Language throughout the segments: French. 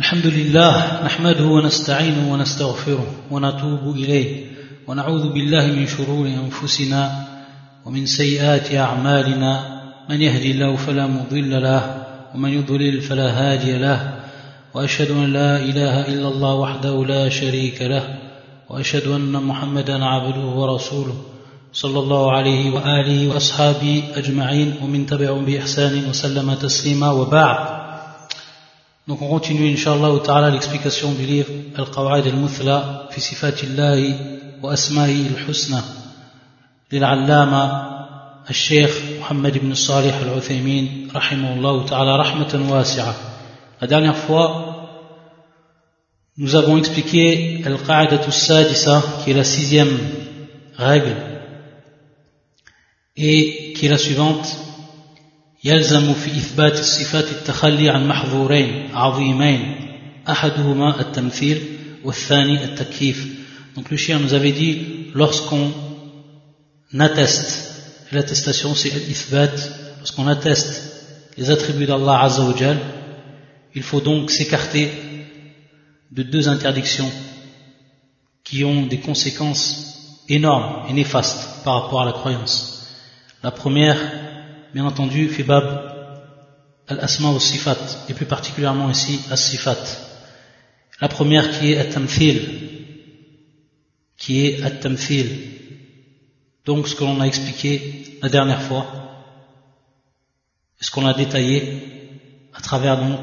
الحمد لله نحمده ونستعينه ونستغفره ونتوب إليه ونعوذ بالله من شرور أنفسنا ومن سيئات أعمالنا. من يهدي الله فلا مضل له ومن يضلل فلا هادي له. وأشهد أن لا إله إلا الله وحده لا شريك له. وأشهد أن محمدا عبده ورسوله صلى الله عليه وآله وأصحابه أجمعين. ومن تبعهم بإحسان وسلم تسليما. وبعد. Donc on continue inshallah ta'ala l'explication du livre Al-Qawa'id al-Muthla fi sifatillahi wa asma'i al-husna الشيخ محمد بن صالح العثيمين رحمه الله تعالى رحمة واسعة La dernière fois, nous avons expliqué Al-Qa'idatu al-Sadisa qui est la sixième règle et qui est la suivante يلزم في إثبات الصفات التخلي عن محظورين عظيمين أحدهما التمثيل والثاني التكييف donc le chien nous avait dit lorsqu'on atteste l'attestation c'est l'ithbat lorsqu'on atteste les attributs d'Allah Azza wa Jal il faut donc s'écarter de deux interdictions qui ont des conséquences énormes et néfastes par rapport à la croyance la première bien entendu, Fibab al-asma ou sifat, et plus particulièrement ici as-sifat. La première qui est at-tamthil, qui est at-tamthil. Donc ce que l'on a expliqué la dernière fois, ce qu'on a détaillé à travers donc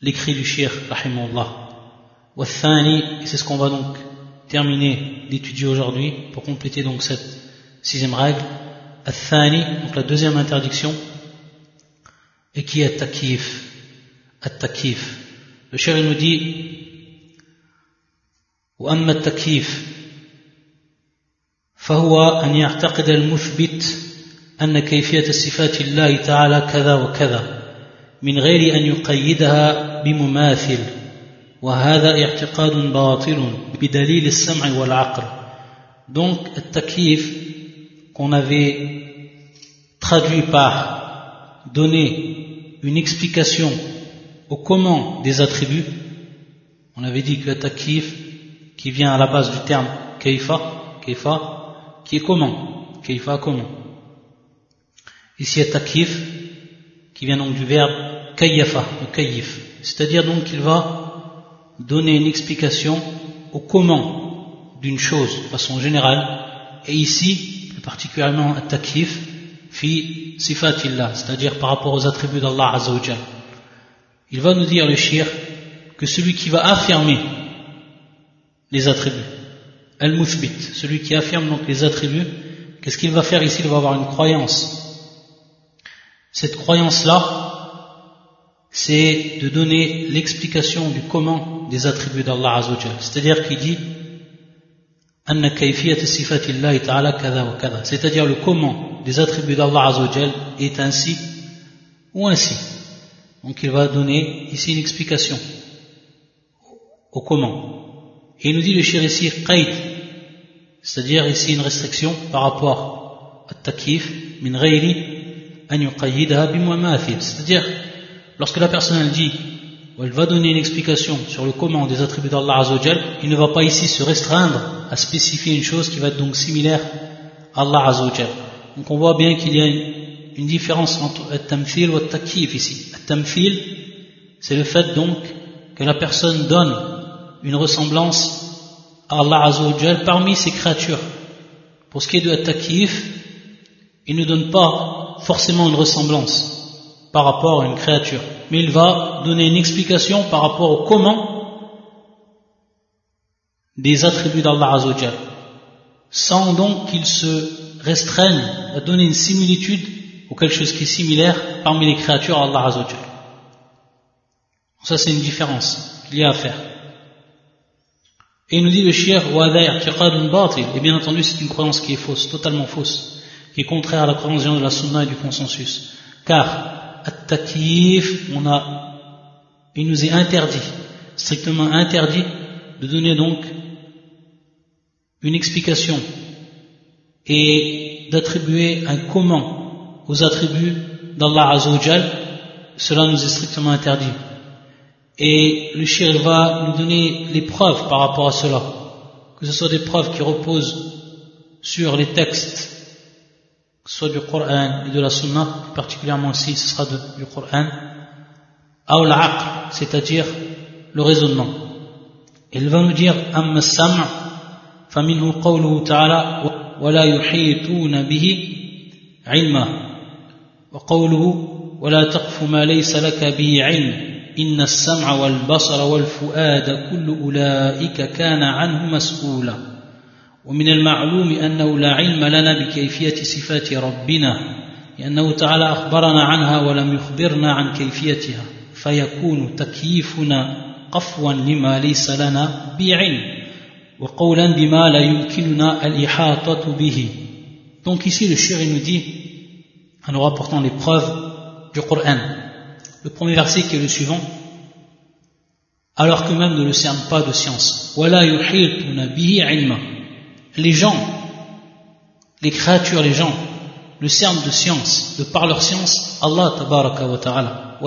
l'écrit du shir, rahimahullah. Wa et c'est ce qu'on va donc terminer d'étudier aujourd'hui pour compléter donc cette sixième règle. Donc la deuxième interdiction. Et qui est takif? التكييف. Cher nous وأما التكييف فهو أن يعتقد المثبت أن كيفية صفات الله تعالى كذا وكذا من غير أن يقيدها بمماثل. وهذا اعتقاد باطل بدليل السمع والعقل. Donc التكييف qu'on avait traduit par donner une explication au comment des attributs. On avait dit que takif, qui vient à la base du terme kaifa, kaifa, qui est comment, kaifa comment? Ici takif, qui vient donc du verbe kayyafa, le kayif. C'est-à-dire donc qu'il va donner une explication au comment d'une chose de façon générale. Et ici, particulièrement à takif fi sifatillah, c'est-à-dire par rapport aux attributs d'Allah Azzawajal. Il va nous dire le shir que celui qui va affirmer les attributs, al-muthbit, celui qui affirme donc les attributs, qu'est-ce qu'il va faire ici? Il va avoir une croyance. Cette croyance-là, c'est de donner l'explication du comment des attributs d'Allah Azzawajal. C'est-à-dire qu'il dit c'est-à-dire le comment des attributs d'Allah Azzawajal est ainsi ou ainsi. Donc il va donner ici une explication au comment. Et il nous dit le shir ici c'est-à-dire ici une restriction par rapport à takif min ghayri an C'est-à-dire lorsque la personne dit elle va donner une explication sur le comment des attributs d'Allah Azzawajal, il ne va pas ici se restreindre à spécifier une chose qui va être donc similaire à Allah Azzawajal. Donc on voit bien qu'il y a une, différence entre At-Tamfil et At-Takif ici. At-Tamfil, c'est le fait donc que la personne donne une ressemblance à Allah Azzawajal parmi ses créatures. Pour ce qui est de At-Takif, il ne donne pas forcément une ressemblance par rapport à une créature mais il va donner une explication par rapport au comment des attributs d'Allah Azzawajal, sans donc qu'il se restreigne à donner une similitude ou quelque chose qui est similaire parmi les créatures d'Allah Azzawajal. Ça c'est une différence qu'il y a à faire. Et il nous dit le shir et bien entendu c'est une croyance qui est fausse, totalement fausse, qui est contraire à la croyance de la sunna et du consensus. Car on a, il nous est interdit, strictement interdit, de donner donc une explication et d'attribuer un comment aux attributs d'Allah Azzawajal, cela nous est strictement interdit. Et le shir va nous donner les preuves par rapport à cela. Que ce soit des preuves qui reposent sur les textes, soit du Coran et de la Sunna, particulièrement ici ce sera du Coran, ou c'est-à-dire le raisonnement. Il va nous dire, Amma sam' فمنه قوله تعالى ولا يحيطون به علما وقوله ولا تقف ما ليس لك به علم إن السمع والبصر والفؤاد كل أولئك كان عنه مسؤولا ومن المعلوم أنه لا علم لنا بكيفية صفات ربنا لأنه تعالى أخبرنا عنها ولم يخبرنا عن كيفيتها فيكون تكييفنا قفوا لما ليس لنا بعلم وقولا بما لا يمكننا الإحاطة به. Donc ici le shir nous dit en nous rapportant les preuves du Coran le premier verset qui est le suivant, alors que même ne le cerne pas de science. Les gens, les créatures, les gens, le cernent de science, de par leur science, Allah tabaraka wa ta'ala.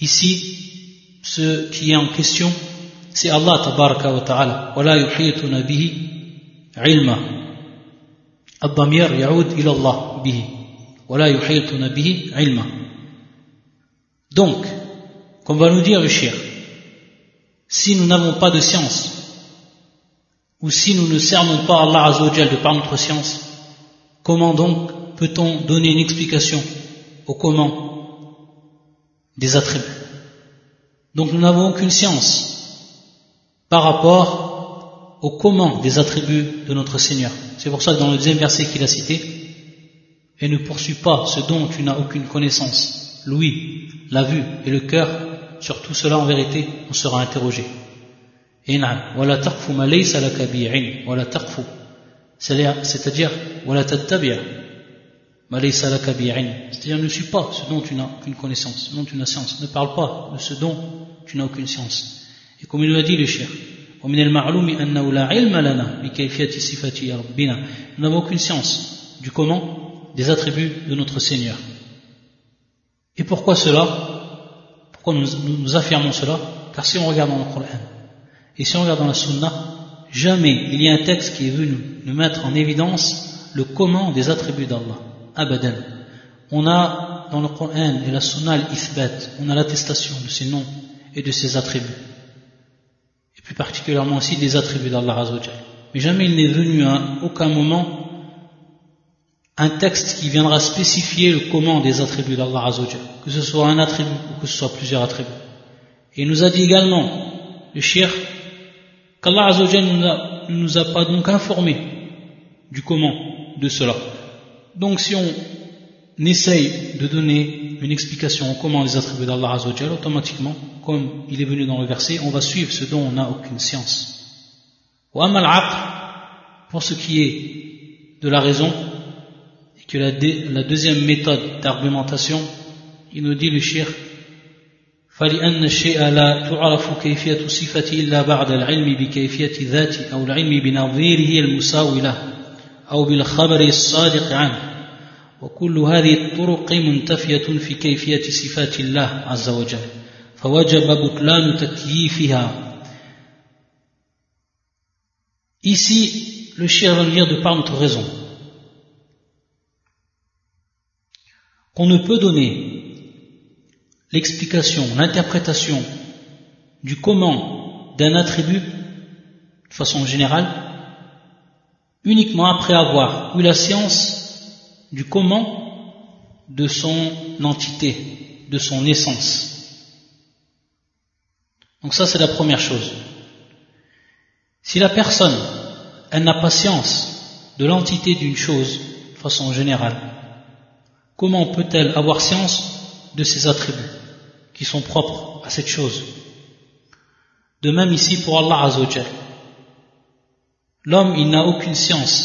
Ici, ce qui est en question, c'est Allah tabaraka wa ta'ala. ولا يحيطون به علما الضمير يعود إلى الله به ولا يحيطون به علما donc, comme va nous dire le shir, si nous n'avons pas de science, ou si nous ne cernons pas Allah Azzawajal de par notre science, comment donc peut-on donner une explication au comment des attributs? Donc nous n'avons aucune science par rapport au comment des attributs de notre Seigneur. C'est pour ça que dans le deuxième verset qu'il a cité, et ne poursuis pas ce dont tu n'as aucune connaissance l'ouïe, la vue et le cœur, sur tout cela en vérité, on sera interrogé. C'est-à-dire, c'est-à-dire ne suis pas ce dont tu n'as aucune connaissance, ce dont tu n'as science. Ne parle pas de ce dont tu n'as aucune science. Et comme il l'a dit le cher, nous n'avons aucune science du comment des attributs de notre Seigneur. Et pourquoi cela? Pourquoi nous, affirmons cela? Car si on regarde dans le Coran et si on regarde dans la Sunna, jamais il y a un texte qui est venu nous mettre en évidence le comment des attributs d'Allah. Abadan. On a dans le Coran et la Sunna l'ithbat, on a l'attestation de ses noms et de ses attributs. Et plus particulièrement aussi des attributs d'Allah Azzawajal. Mais jamais il n'est venu à aucun moment un texte qui viendra spécifier le comment des attributs d'Allah Azzawajal, que ce soit un attribut ou que ce soit plusieurs attributs. Et il nous a dit également, le shir, qu'Allah Azzawajal ne nous a pas donc informé du comment de cela. Donc si on essaye de donner une explication au comment des attributs d'Allah Azzawajal, automatiquement, comme il est venu dans le verset, on va suivre ce dont on n'a aucune science. Pour ce qui est de la raison, que la, deuxième méthode d'argumentation, il nous dit le shir, فلأن الشيء لا تعرف كيفية صفة إلا بعد العلم بكيفية ذاته أو العلم بنظيره المساوي له أو بالخبر الصادق عنه. وكل هذه الطرق منتفية في كيفية صفات الله عز وجل. فوجب بطلان تكييفها. Ici, le shir va dire de par notre raison. qu'on ne peut donner l'explication, l'interprétation du comment d'un attribut de façon générale uniquement après avoir eu la science du comment de son entité, de son essence. Donc ça c'est la première chose. Si la personne, elle n'a pas science de l'entité d'une chose de façon générale, comment peut-elle avoir science de ses attributs qui sont propres à cette chose De même ici pour Allah Azzawajal. L'homme, il n'a aucune science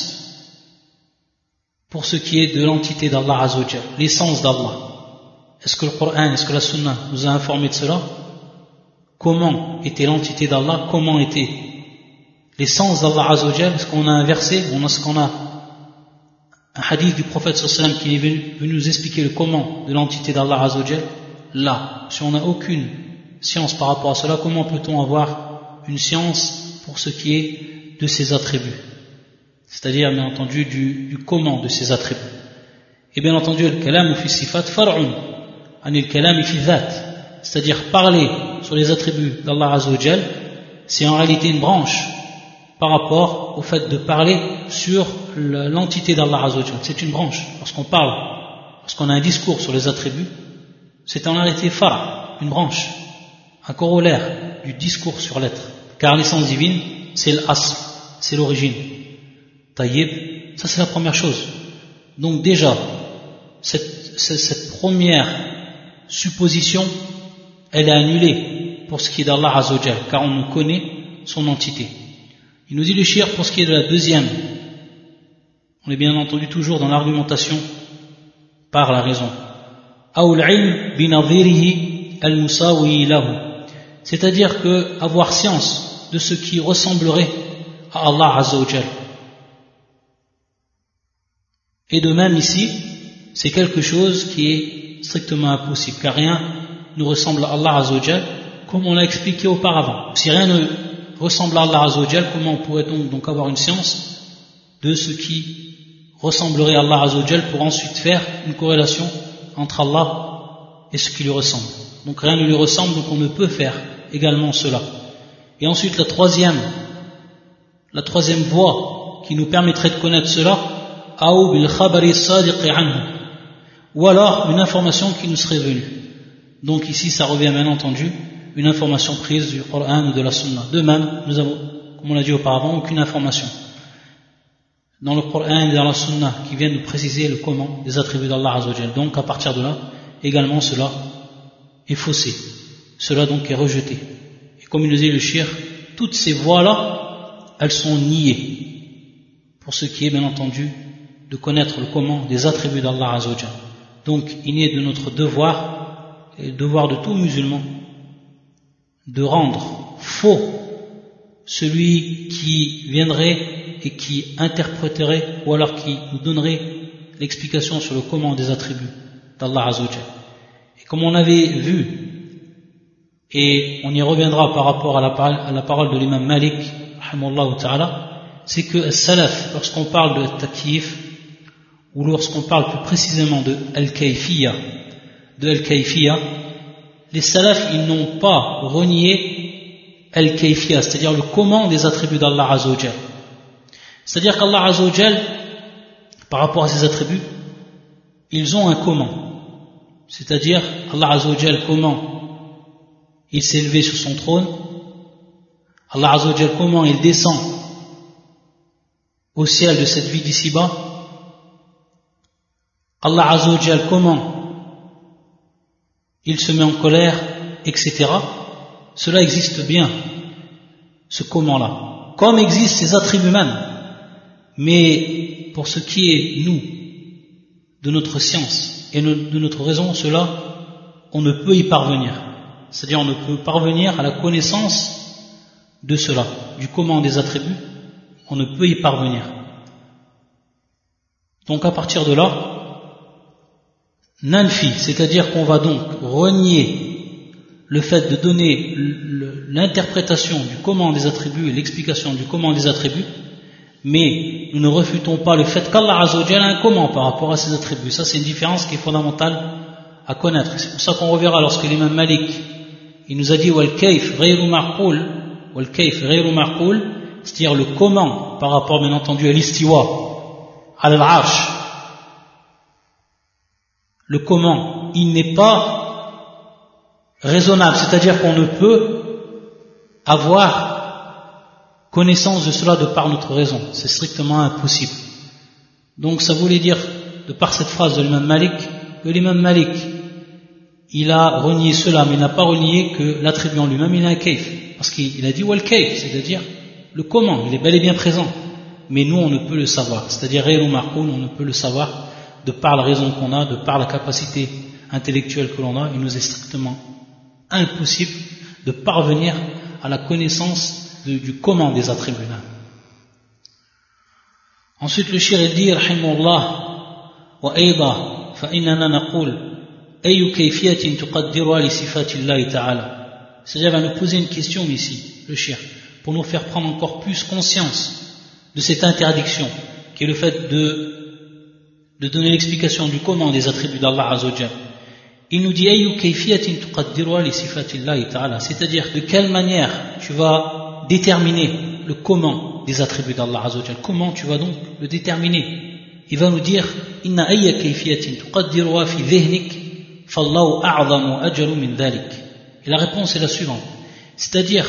pour ce qui est de l'entité d'Allah Azzawajal, l'essence d'Allah. Est-ce que le Coran, est-ce que la Sunna nous a informé de cela? Comment était l'entité d'Allah? Comment était l'essence d'Allah Azzawajal Est-ce qu'on a un verset On ce qu'on a un hadith du prophète sallam qui est venu, nous expliquer le comment de l'entité d'Allah Azzawajal là, si on n'a aucune science par rapport à cela, comment peut-on avoir une science pour ce qui est de ses attributs? C'est-à-dire, bien entendu, du, du comment de ses attributs. Et bien entendu, le kalam fi sifat far'un, anil kalam fi C'est-à-dire, parler sur les attributs d'Allah Azzawajal, c'est en réalité une branche par rapport au fait de parler sur l'entité d'Allah Azzawajal. C'est une branche. Lorsqu'on parle, lorsqu'on a un discours sur les attributs, c'est en réalité far, une branche, un corollaire du discours sur l'être. Car l'essence divine, c'est l'as, c'est l'origine. Taïb, ça c'est la première chose. Donc déjà, cette, première supposition, elle est annulée pour ce qui est d'Allah Azzawajal, car on connaît son entité. Il nous dit pour ce qui est de la deuxième. On est bien entendu toujours dans l'argumentation par la raison. C'est-à-dire que avoir science de ce qui ressemblerait à Allah Azzawajal. Et de même ici, c'est quelque chose qui est strictement impossible, car rien ne ressemble à Allah Azzawajal, comme on l'a expliqué auparavant. Si rien ne ressemble à Allah Azzawajal, comment pourrait-on donc avoir une science de ce qui ressemblerait à Allah Azzawajal pour ensuite faire une corrélation entre Allah et ce qui lui ressemble. Donc rien ne lui ressemble, donc on ne peut faire également cela. Et ensuite la troisième, la troisième voie qui nous permettrait de connaître cela, ou alors une information qui nous serait venue. Donc ici ça revient bien entendu une information prise du Coran ou de la Sunna. De même, nous avons, comme on l'a dit auparavant, aucune information dans le Coran et dans la Sunna qui viennent nous préciser le comment des attributs d'Allah Azzawajal. Donc à partir de là, également cela est faussé. Cela donc est rejeté. Et comme il nous dit le shir, toutes ces voies-là, elles sont niées. Pour ce qui est bien entendu de connaître le comment des attributs d'Allah Azzawajal. Donc il est de notre devoir, et le devoir de tout musulman, de rendre faux celui qui viendrait et qui interpréterait ou alors qui nous donnerait l'explication sur le comment des attributs d'Allah Azzawajal. Et comme on avait vu, et on y reviendra par rapport à la, à la parole de l'imam Malik, c'est que salaf, lorsqu'on parle de takif, ou lorsqu'on parle plus précisément de al-kayfiyya, de al-kayfiyya, les salafs, ils n'ont pas renié al-kayfiyya, c'est-à-dire le comment des attributs d'Allah Azzawajal. C'est-à-dire qu'Allah Azzawajal, par rapport à ses attributs, ils ont un comment. C'est-à-dire, Allah Azzawajal, comment il s'est élevé sur son trône, Allah Azzawajal, comment il descend au ciel de cette vie d'ici-bas, Allah Azzawajal, comment il se met en colère, etc. Cela existe bien, ce comment-là. Comme existent ses attributs même. Mais pour ce qui est, nous, de notre science, et de notre raison, cela, on ne peut y parvenir. C'est-à-dire, on ne peut parvenir à la connaissance de cela, du comment des attributs, on ne peut y parvenir. Donc, à partir de là, nanfi, c'est-à-dire qu'on va donc renier le fait de donner l'interprétation du comment des attributs et l'explication du comment des attributs, mais nous ne refutons pas le fait qu'Allah a un comment par rapport à ses attributs. Ça, c'est une différence qui est fondamentale à connaître. C'est pour ça qu'on reverra lorsque l'imam Malik, il nous a dit wal kayf marqul, wal kayf marqul, c'est-à-dire le comment par rapport bien entendu à l'istiwa, à l'arsh. Le comment, il n'est pas raisonnable, c'est-à-dire qu'on ne peut avoir connaissance de cela de par notre raison. C'est strictement impossible. Donc ça voulait dire, de par cette phrase de l'imam Malik, que l'imam Malik, il a renié cela, mais il n'a pas renié que l'attribut en lui-même, il a un kaif. Parce qu'il a dit wal kaif, c'est-à-dire le comment, il est bel et bien présent. Mais nous, on ne peut le savoir. C'est-à-dire, on ne peut le savoir de par la raison qu'on a, de par la capacité intellectuelle que l'on a, il nous est strictement impossible de parvenir à la connaissance du comment des attributs humains. Ensuite, le shir il dit, rahimullah, wa ayda, fa innana naqul, ayu kayfiyatin tuqaddirwa li sifatillahi ta'ala. C'est-à-dire, va nous poser une question ici, le shir, pour nous faire prendre encore plus conscience de cette interdiction, qui est le fait de de donner l'explication du comment des attributs d'Allah Azzawajal. Il nous dit, c'est-à-dire de quelle manière tu vas déterminer le comment des attributs d'Allah Azzawajal. Comment tu vas donc le déterminer? Il va nous dire, inna. Et la réponse est la suivante. C'est-à-dire,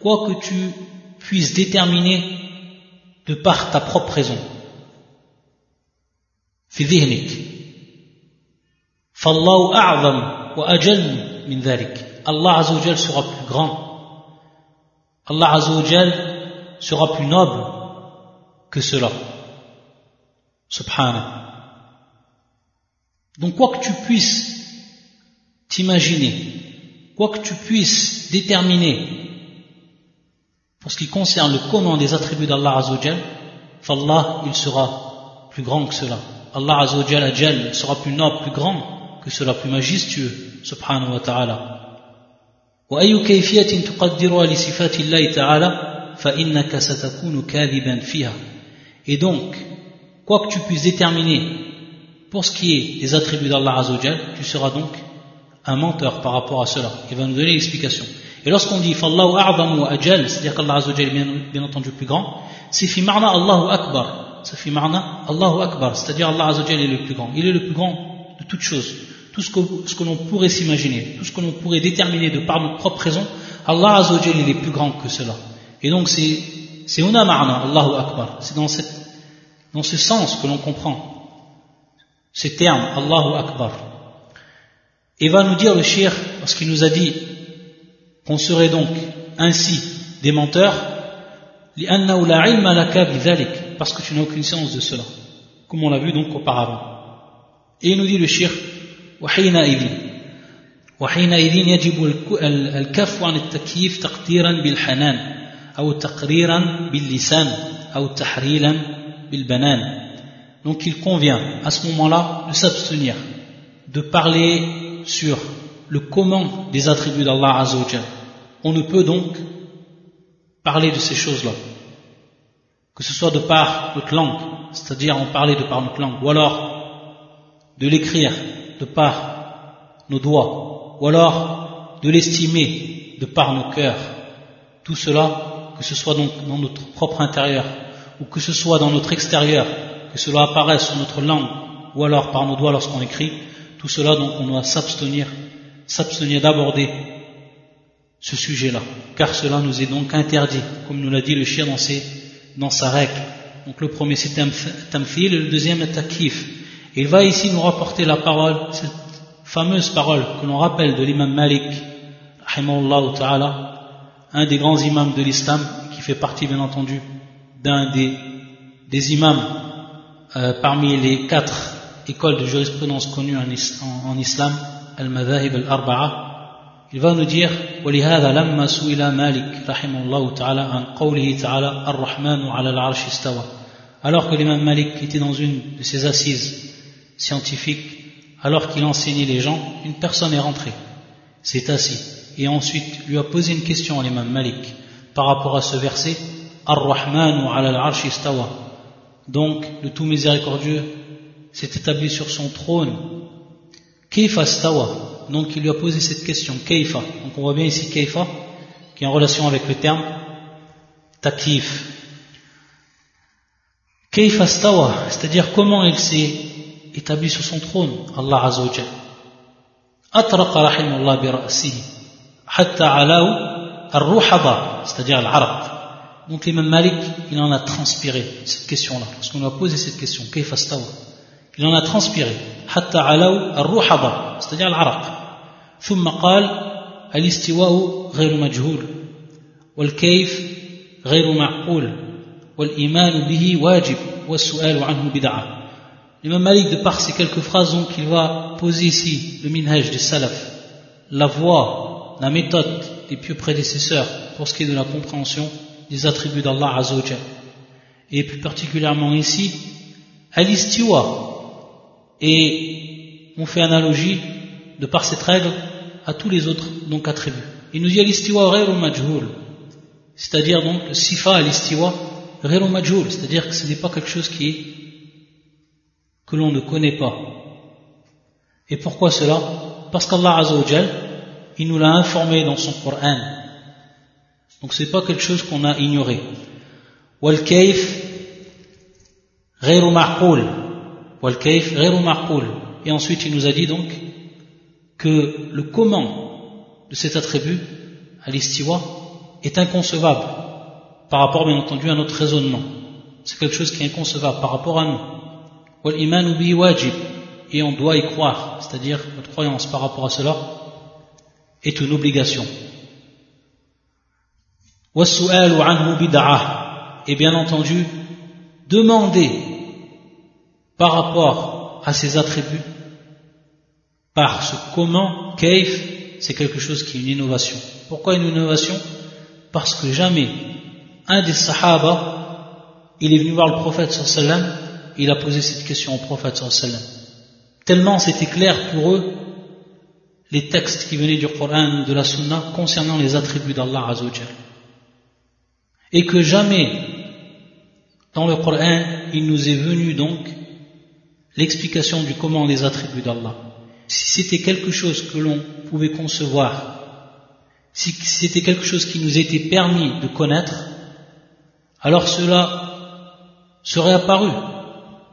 quoi que tu puisses déterminer de par ta propre raison. في ذهنك فالله أعظم وأجل من ذلك Allah Azzawajal sera plus grand Allah Azzawajal sera plus noble que cela Subhanallah donc quoi que tu puisses t'imaginer quoi que tu puisses déterminer pour ce qui concerne le comment des attributs d'Allah Azzawajal, Allah il sera plus grand que cela. Allah Azzawajal Ajal sera plus noble, plus grand que cela, plus majestueux, subhanahu wa ta'ala. وأي كيفية تقدرها لصفات الله تعالى فإنك ستكون كاذبا فيها. Et donc, quoi que tu puisses déterminer pour ce qui est des attributs d'Allah Azzawajal, tu seras donc un menteur par rapport à cela. Il va nous donner l'explication. Et lorsqu'on dit Fallahu a'zamu wa ajal, c'est-à-dire qu'Allah Azzawajal est bien, bien entendu plus grand, c'est fi ma'na Allahu Akbar. C'est fi ma'na Allahu Akbar, c'est-à-dire Allah Azzawajal est le plus grand. Il est le plus grand de toutes choses. Tout ce que, ce que l'on pourrait s'imaginer, tout ce que l'on pourrait déterminer de par notre propre raison, Allah Azzawajal il est plus grand que cela. Et donc c'est, c'est una ma'na Allahu Akbar. C'est dans cette, dans ce sens que l'on comprend ces termes Allahu Akbar. Et va nous dire le shir, parce qu'il nous a dit qu'on serait donc ainsi des menteurs, parce que tu n'as aucune science de cela, comme on l'a vu donc auparavant. Et il nous dit le shir, وحينئذ وحينئذ يجب الكف عن التكييف تقديرا بالحنان أو تقريرا باللسان أو تحريلا بالبنان donc il convient à ce moment-là de s'abstenir de parler sur le comment des attributs d'Allah Azzawajal. On ne peut donc parler de ces choses-là. Que ce soit de par notre langue, c'est-à-dire en parler de par notre langue, ou alors de l'écrire de par nos doigts, ou alors de l'estimer de par nos cœurs. Tout cela, que ce soit donc dans notre propre intérieur, ou que ce soit dans notre extérieur, que cela apparaisse sur notre langue, ou alors par nos doigts lorsqu'on écrit, tout cela, donc, on doit s'abstenir, s'abstenir d'aborder ce sujet-là, car cela nous est donc interdit, comme nous l'a dit le chien dans, dans sa règle. Donc le premier c'est tamfil et le deuxième est takif. Il va ici nous rapporter la parole, cette fameuse parole que l'on rappelle de l'imam Malik, ta'ala, un des grands imams de l'islam, qui fait partie bien entendu d'un des, des imams euh, parmi les quatre école de jurisprudence connue en, en islam, Al-Madhahib al-Arba'a, il va nous dire ولهذا لما سئل مالك رحمه الله تعالى عن قوله تعالى الرحمن على العرش استوى alors que l'imam Malik était dans une de ses assises scientifiques alors qu'il enseignait les gens une personne est rentrée s'est assis et ensuite lui a posé une question à l'imam Malik par rapport à ce verset Ar-Rahmanu ala al-arsh istawa donc le tout miséricordieux s'est établi sur son trône. Keifa stawa. Donc il lui a posé cette question. Keifa. Donc on voit bien ici Keifa, qui est en relation avec le terme takif. Keifa stawa, c'est-à-dire comment il s'est établi sur son trône, Allah Azzawajal. أطرق رحمه الله برأسه حتى علاه الروحضة c'est-à-dire l'arab donc l'imam Malik il en a transpiré cette question là parce qu'on lui a posé cette question كيف استوى il en a transpiré حتى علوا الروحضة c'est-à-dire العرق ثم قال الاستواء غير مجهول والكيف غير معقول والإيمان به واجب والسؤال عنه بدعة L'imam Malik, de par ces quelques phrases, donc, il va poser ici le minhaj des salaf, la voie, la méthode des pieux prédécesseurs pour ce qui est de la compréhension des attributs d'Allah Azzawajal. Et plus particulièrement ici, al-istiwa, Et on fait analogie de par cette règle, à tous les autres donc attributs. Il nous dit l'istiwa ghayru majhul, c'est-à-dire donc sifa l'istiwa ghayru majhul, c'est-à-dire que ce n'est pas quelque chose qui que l'on ne connaît pas. Et pourquoi cela? Parce qu'Allah Azzawajal, il nous l'a informé dans son Coran. Donc c'est pas quelque chose qu'on a ignoré. Wal kayf ghayru ma'qul. Wal kayf ghayru. Et ensuite il nous a dit donc que le comment de cet attribut, à l'istiwa, est inconcevable par rapport bien entendu à notre raisonnement. C'est quelque chose qui est inconcevable par rapport à nous. Et on doit y croire, c'est-à-dire notre croyance par rapport à cela est une obligation. Et bien entendu, demander par rapport à ces attributs par ce comment, kaif, c'est quelque chose qui est une innovation. Pourquoi une innovation? Parce que jamais un des sahaba, il est venu voir le prophète sallam, il a posé cette question au prophète sallam. Tellement c'était clair pour eux les textes qui venaient du Coran de la Sunna concernant les attributs d'Allah Azzawajal. Et que jamais dans le Coran il nous est venu donc l'explication du comment des attributs d'Allah si c'était quelque chose que l'on pouvait concevoir, si c'était quelque chose qui nous était permis de connaître, alors cela serait apparu.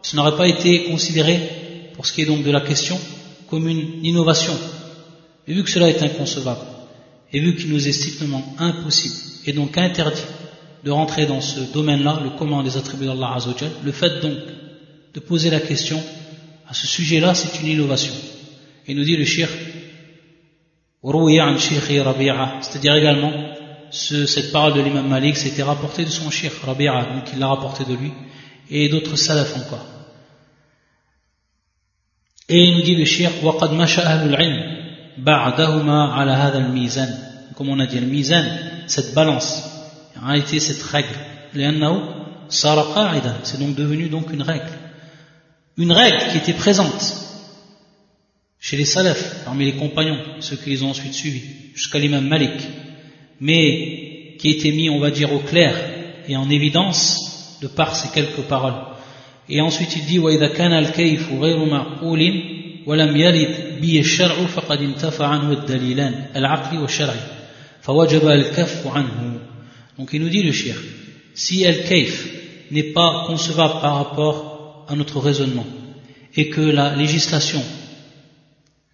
Ce n'aurait pas été considéré, pour ce qui est donc de la question, comme une innovation. Et vu que cela est inconcevable, et vu qu'il nous est strictement impossible, et donc interdit de rentrer dans ce domaine-là, le comment des attributs d'Allah Azzawajal, le fait donc de poser la question à ce sujet-là, c'est une innovation. Il nous dit le shir, c'est-à-dire également ce, cette parole de l'imam Malik, c'était rapporté de son shir, Rabi'a, donc il l'a rapporté de lui, et d'autres salafs encore. Et il nous dit le shir, وَقَدْ مَشَأَ أَهْلُ الْعِلْمِ بَعْدَهُمَا عَلَى هَذَا الْمِيزَانِ Comme on a dit, le mizan, cette balance, en réalité cette règle, لأنه صار قاعدة, c'est donc devenu donc une règle. Une règle qui était présente chez les salafs, parmi les compagnons, ceux qui les ont ensuite suivis, jusqu'à l'imam Malik, mais qui était mis, on va dire, au clair et en évidence de par ces quelques paroles. Et ensuite il dit وإذا كان الكيف غير معقول ولم يرد به الشرع فقد انتفى عنه الدليلان العقلي والشرعي فوجب الكف عنه donc il nous dit le shir si al-kayf n'est pas concevable par rapport à notre raisonnement et que la législation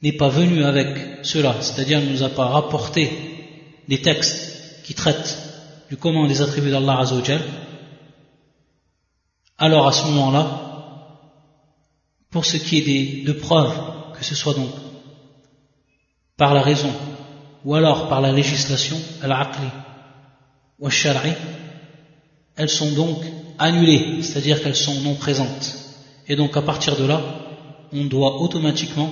n'est pas venu avec cela, c'est-à-dire ne nous a pas rapporté des textes qui traitent du comment des attributs d'Allah Azzawajal, alors à ce moment-là, pour ce qui est des, de preuves, que ce soit donc par la raison ou alors par la législation, al-aqli ou al-shar'i, elles sont donc annulées, c'est-à-dire qu'elles sont non présentes. Et donc à partir de là, on doit automatiquement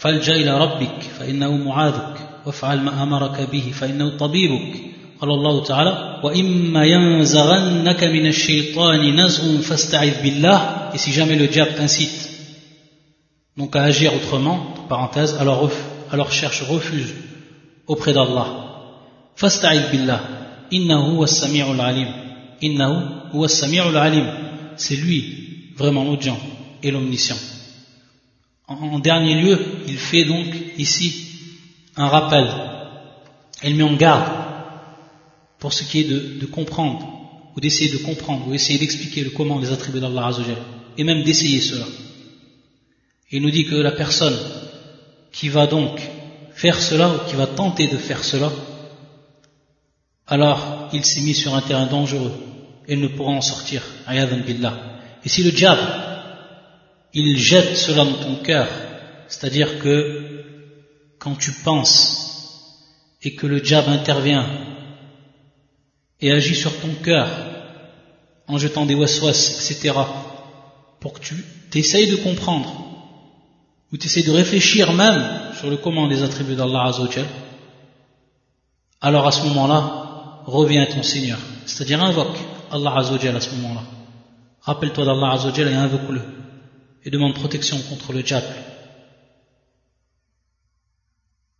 فالجأ إلى ربك فإنه معاذك. وافعل ما أمرك به فإنه طبيبك. قال الله تعالى وإما ينزغنك من الشيطان نزغ فاستعذ بالله. Et si jamais le diable incite donc à agir autrement parenthèse alors, alors cherche refuge auprès d'Allah. فاستعذ بالله إنه هو السميع العليم إنه هو السميع العليم c'est lui vraiment l'audient et l'omniscient. En dernier lieu, il fait donc ici un rappel. Il met en garde pour ce qui est de, comprendre, ou d'essayer de comprendre, ou essayer d'expliquer le comment des attributs d'Allah Azzawajal, et même d'essayer cela. Il nous dit que la personne qui va donc faire cela, ou qui va tenter de faire cela, alors il s'est mis sur un terrain dangereux, et ne pourra en sortir. Et si le diable il jette cela dans ton cœur, c'est-à-dire que quand tu penses et que le diable intervient et agit sur ton cœur en jetant des waswas, etc., pour que tu essayes de comprendre ou tu essayes de réfléchir même sur le comment des attributs d'Allah Azzawajal, alors à ce moment-là, reviens à ton Seigneur. C'est-à-dire invoque Allah Azzawajal à ce moment-là. Rappelle-toi d'Allah Azzawajal et invoque-le. Et demande protection contre le diable.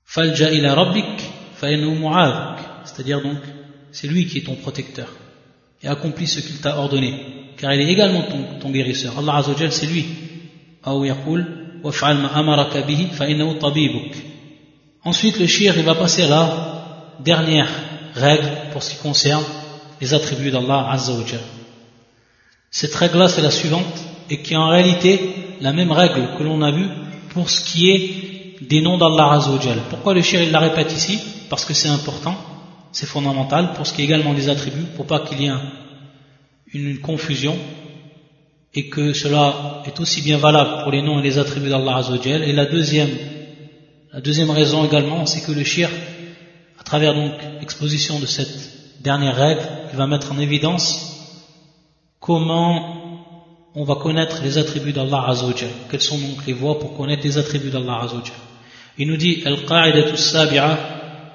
Falja ila rabbik C'est-à-dire donc, c'est lui qui est ton protecteur. Et accomplis ce qu'il t'a ordonné. Car il est également ton, ton guérisseur. Allah Azzawajal, c'est lui. Ensuite, le shir, il va passer à la dernière règle pour ce qui concerne les attributs d'Allah Azzawajal. Cette règle-là, c'est la suivante, et qui est en réalité la même règle que l'on a vue pour ce qui est des noms d'Allah Azzawajal. Pourquoi le shir, il la répète ici? Parce que c'est important, c'est fondamental, pour ce qui est également des attributs, pour pas qu'il y ait une confusion et que cela est aussi bien valable pour les noms et les attributs d'Allah Azzawajal. Et la deuxième, la deuxième raison également, c'est que le shir, à travers donc l'exposition de cette dernière règle, il va mettre en évidence comment on va connaître les attributs d'Allah Azzawajal. Quelles sont donc les voies pour connaître les attributs d'Allah Azzawajal. Il nous dit, Al-Qa'idatu Sabi'a,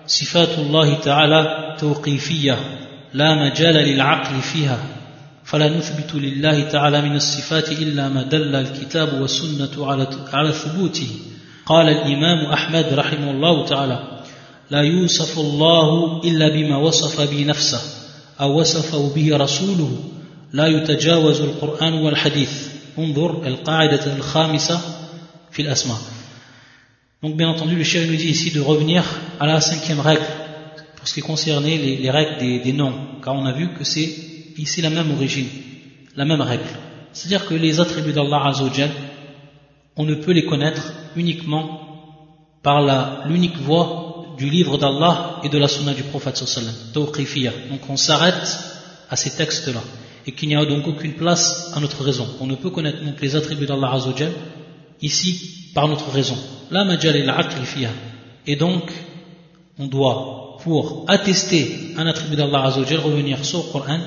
Sifatullah Ta'ala Tawqifiyya, La Majala lil-Aqli fiha. فلا نثبت لله تعالى من الصفات إلا ما دل الكتاب والسنة على على ثبوته قال الإمام أحمد رحمه الله تعالى لا يوصف الله إلا بما وصف به نفسه أو وصفه به رسوله لا يتجاوز القرآن والحديث انظر القاعدة الخامسة في الأسماء Donc bien entendu, le chef nous dit ici de revenir à la cinquième règle pour ce qui concernait les, les règles des, des noms, car on a vu que c'est ici la même origine, la même règle. C'est-à-dire que les attributs d'Allah Azzawajal, on ne peut les connaître uniquement par l'unique voie du livre d'Allah et de la sunna du prophète sallam, Donc on s'arrête à ces textes-là et qu'il n'y a donc aucune place à notre raison. On ne peut connaître donc les attributs d'Allah Azzawajal ici par notre raison. La majal et donc on doit pour attester un attribut d'Allah Azzawajal revenir sur le Coran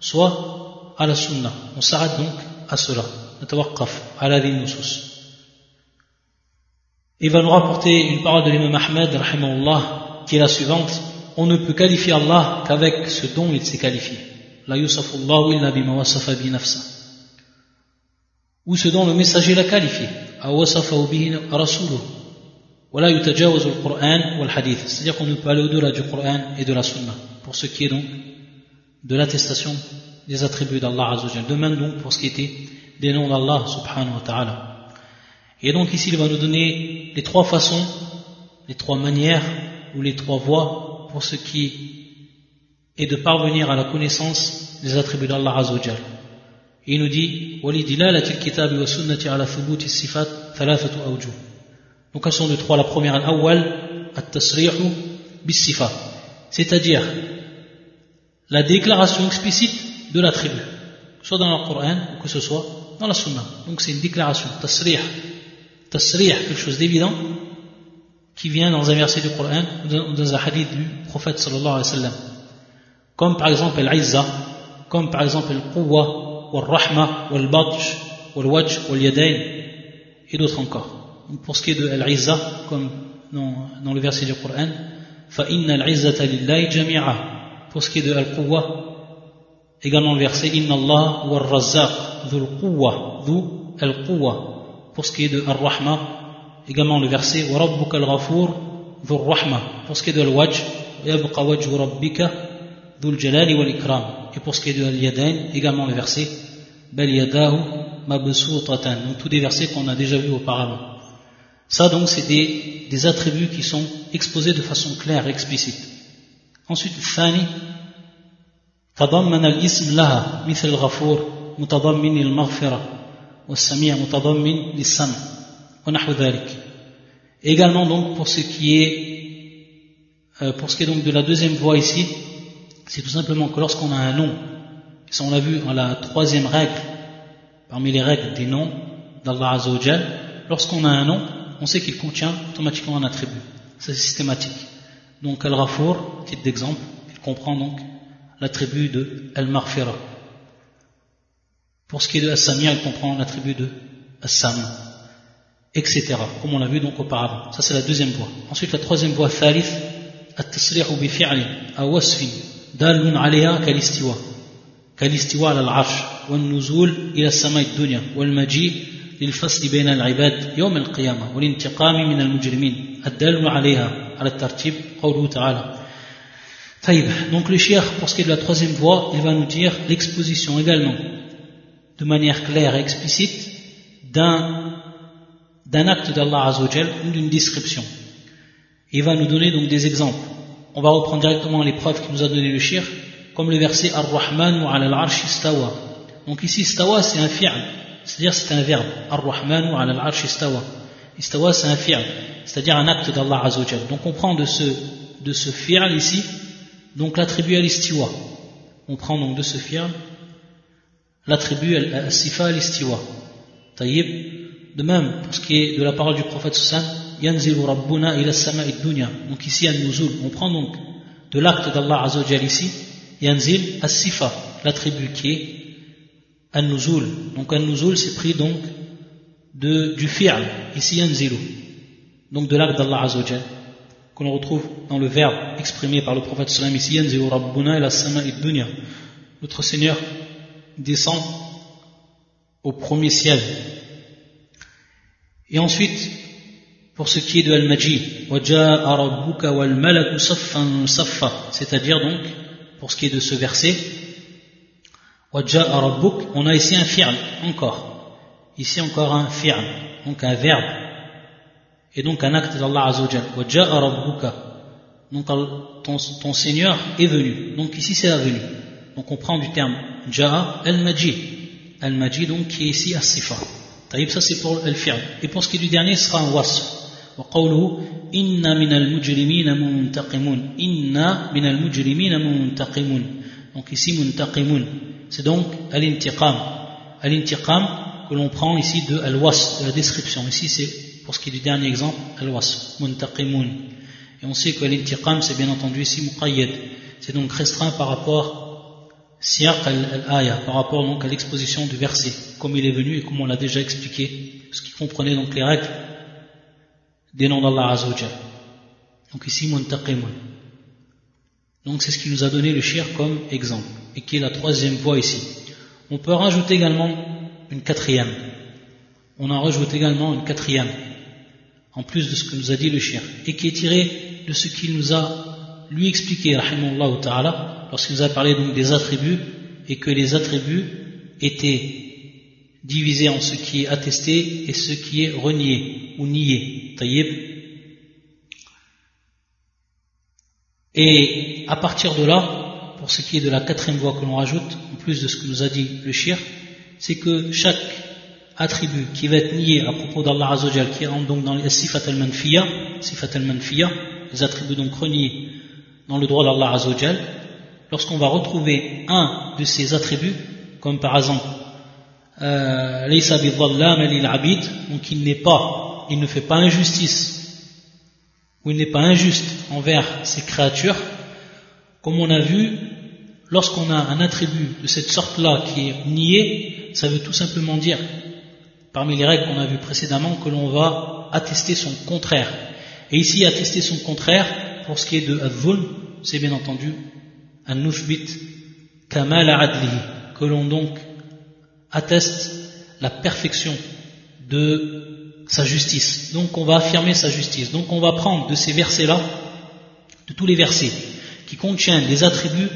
soit à la sunna. On s'arrête donc à cela. à la Il va nous rapporter une parole de l'imam Ahmed, qui est la suivante. On ne peut qualifier Allah qu'avec ce dont il s'est qualifié. La illa bima wasafa bi nafsa. Ou ce dont le messager l'a qualifié. C'est-à-dire qu'on ne peut aller au-delà du Qur'an et de la sunna. Pour ce qui est donc de l'attestation des attributs d'Allah Azzawajal. De même donc pour ce qui était des noms d'Allah subhanahu wa ta'ala. Et donc ici il va nous donner les trois façons, les trois manières ou les trois voies pour ce qui et de parvenir à la connaissance des attributs d'Allah Azzawajal. Et il nous dit Donc elles sont de trois. La première, al-awwal, at-tasrihu bis-sifa. C'est-à-dire la déclaration explicite de l'attribut, soit dans le Coran ou que ce soit dans la Sunna. Donc c'est une déclaration, tasrih. Tasrih, quelque chose d'évident qui vient dans un verset du Coran ou dans un hadith du prophète sallallahu alayhi wa sallam Comme par exemple l'Izza, comme par exemple le Quwwa, le Rahma, le Badj, le Wajj, le Yadayn, et d'autres encore. Donc pour ce qui est de l'Izza, comme dans, dans le verset du Coran, فَإِنَّ الْعِزَّةَ لِلَّهِ جَمِيعًا pour ce qui est de Al-Quwwa, également le verset Inna Allah wa Razzaq, dhul Quwwa, dhu Al-Quwwa. Pour ce qui est de Ar-Rahma, également le verset Wa Rabbuka Al-Ghafur, dhul Rahma. Pour ce qui est de Al-Wajj, Yabqa Wajhu Rabbika, dhul Jalali wal Ikram. Et pour ce qui est de Al-Yadain, également le verset Bal Yadahu Mabsutatan. Donc tous des versets qu'on a déjà vus auparavant. Ça donc c'est des, des attributs qui sont exposés de façon claire et explicite. Ensuite, الثاني تضمن الاسم لها مثل الغفور متضمن المغفرة والسميع متضمن للسمع ونحو ذلك. Également donc pour ce qui est euh, pour ce qui est donc de la deuxième voie ici, c'est tout simplement que lorsqu'on a un nom, ça on l'a vu à la troisième règle, parmi les règles des noms d'Allah Azzawajal, lorsqu'on a un nom, on sait qu'il contient automatiquement un attribut. C'est systématique. Donc Al-Rafour, titre d'exemple, il comprend donc l'attribut de Al-Marfira. Pour ce qui est de Assamia, il comprend l'attribut de Assam, etc. Comme on l'a vu donc auparavant. Ça c'est la deuxième voie. Ensuite la troisième voie, Thalith, At-Tasri'u bi دال عليها كالاستواء كالاستواء على العرش والنزول إلى السماء الدنيا والمجيء للفصل بين العباد يوم القيامة والانتقام من المجرمين الدال عليها على الترتيب قوله تعالى طيب donc le shir pour ce qui est de la troisième voie il va nous dire l'exposition également de manière claire et explicite d'un d'un acte d'Allah Azzawajal ou d'une description il va nous donner donc des exemples. On va reprendre directement les preuves qu'il nous a donné le shir, comme le verset Ar-Rahman wa al arsh istawa. Donc ici, istawa c'est un fi'l, c'est-à-dire c'est un verbe. Ar-Rahman wa al arsh istawa. Istawa c'est un fi'l, c'est-à-dire un acte d'Allah Azzawajal. Donc on prend de ce, de ce ici, donc l'attribut al-istiwa. On prend donc de ce fi'l l'attribut al-sifa al-istiwa. De même, pour ce qui est de la parole du prophète Sussan, yanzilu rabbuna ila sama'i dunya. Donc ici, an-nuzul. On prend donc de l'acte d'Allah Azzawajal ici, yanzil as-sifa, l'attribut qui est an-nuzul. Donc an-nuzul, c'est pris donc de, du fi'l, ici yanzilu. Donc de l'acte d'Allah Azzawajal, qu'on retrouve dans le verbe exprimé par le prophète sallam ici, yanzilu rabbuna ila sama'i dunya. Notre Seigneur descend au premier ciel. Et ensuite, pour ce qui est de Al-Majid, c'est-à-dire donc, pour ce qui est de ce verset, on a ici un fi'l, encore. Ici encore un fi'l, donc un verbe. Et donc un acte d'Allah Azzawajal. Donc ton, ton Seigneur est venu. Donc ici c'est la venue. Donc on prend du terme Ja'a al-Majid. Al-Majid donc qui est ici as-Sifa. Ça c'est pour le fi'l. Et pour ce qui est du dernier, ce sera un wasf. وقوله إن من المجرمين منتقمون إن من المجرمين منتقمون donc ici muntaqimun c'est donc al-intiqam al-intiqam que l'on prend ici de al-was de la description ici c'est pour ce qui est du dernier exemple al-was muntaqimun et on sait que l'intiqam c'est bien entendu ici muqayyad c'est donc restreint par rapport siyaq al-aya par rapport donc à l'exposition du verset comme il est venu et comme on l'a déjà expliqué ce qui comprenait donc les règles donc ici, muntaqimun. Donc c'est ce qui nous a donné le shir comme exemple, et qui est la troisième voie ici. On peut rajouter également une quatrième. On en rajoute également une quatrième, en plus de ce que nous a dit le shir, et qui est tiré de ce qu'il nous a lui expliqué, ta'ala, lorsqu'il nous a parlé donc des attributs, et que les attributs étaient divisé en ce qui est attesté et ce qui est renié ou nié. Et à partir de là, pour ce qui est de la quatrième voie que l'on rajoute, en plus de ce que nous a dit le shir, c'est que chaque attribut qui va être nié à propos d'Allah Azzawajal, qui rentre donc dans les sifat al-manfiya, sifat al-manfiya, les attributs donc reniés dans le droit d'Allah Azzawajal, lorsqu'on va retrouver un de ces attributs, comme par exemple euh, donc il n'est pas, il ne fait pas injustice, ou il n'est pas injuste envers ses créatures, comme on a vu, lorsqu'on a un attribut de cette sorte-là qui est nié, ça veut tout simplement dire, parmi les règles qu'on a vues précédemment, que l'on va attester son contraire. Et ici, attester son contraire, pour ce qui est de Advul, c'est bien entendu un nushbit kamal adli, que l'on donc atteste la perfection de sa justice. Donc on va affirmer sa justice. Donc on va prendre de ces versets-là, de tous les versets, qui contiennent des attributs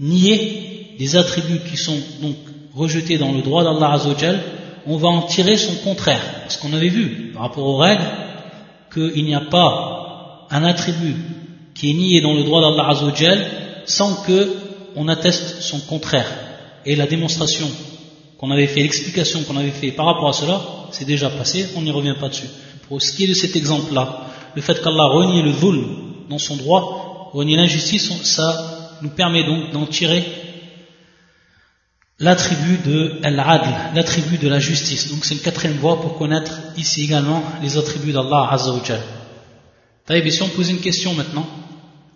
niés, des attributs qui sont donc rejetés dans le droit d'Allah Azzawajal, on va en tirer son contraire. Parce qu'on avait vu, par rapport aux règles, qu'il n'y a pas un attribut qui est nié dans le droit d'Allah Azzawajal sans que on atteste son contraire. Et la démonstration qu'on avait fait, l'explication qu'on avait fait par rapport à cela, c'est déjà passé, on n'y revient pas dessus. Pour ce qui est de cet exemple-là, le fait qu'Allah renie le dhul dans son droit, renie l'injustice, ça nous permet donc d'en tirer l'attribut de Al-Adl, l'attribut de la justice. Donc c'est une quatrième voie pour connaître ici également les attributs d'Allah Azza wa Jal. si on pose une question maintenant,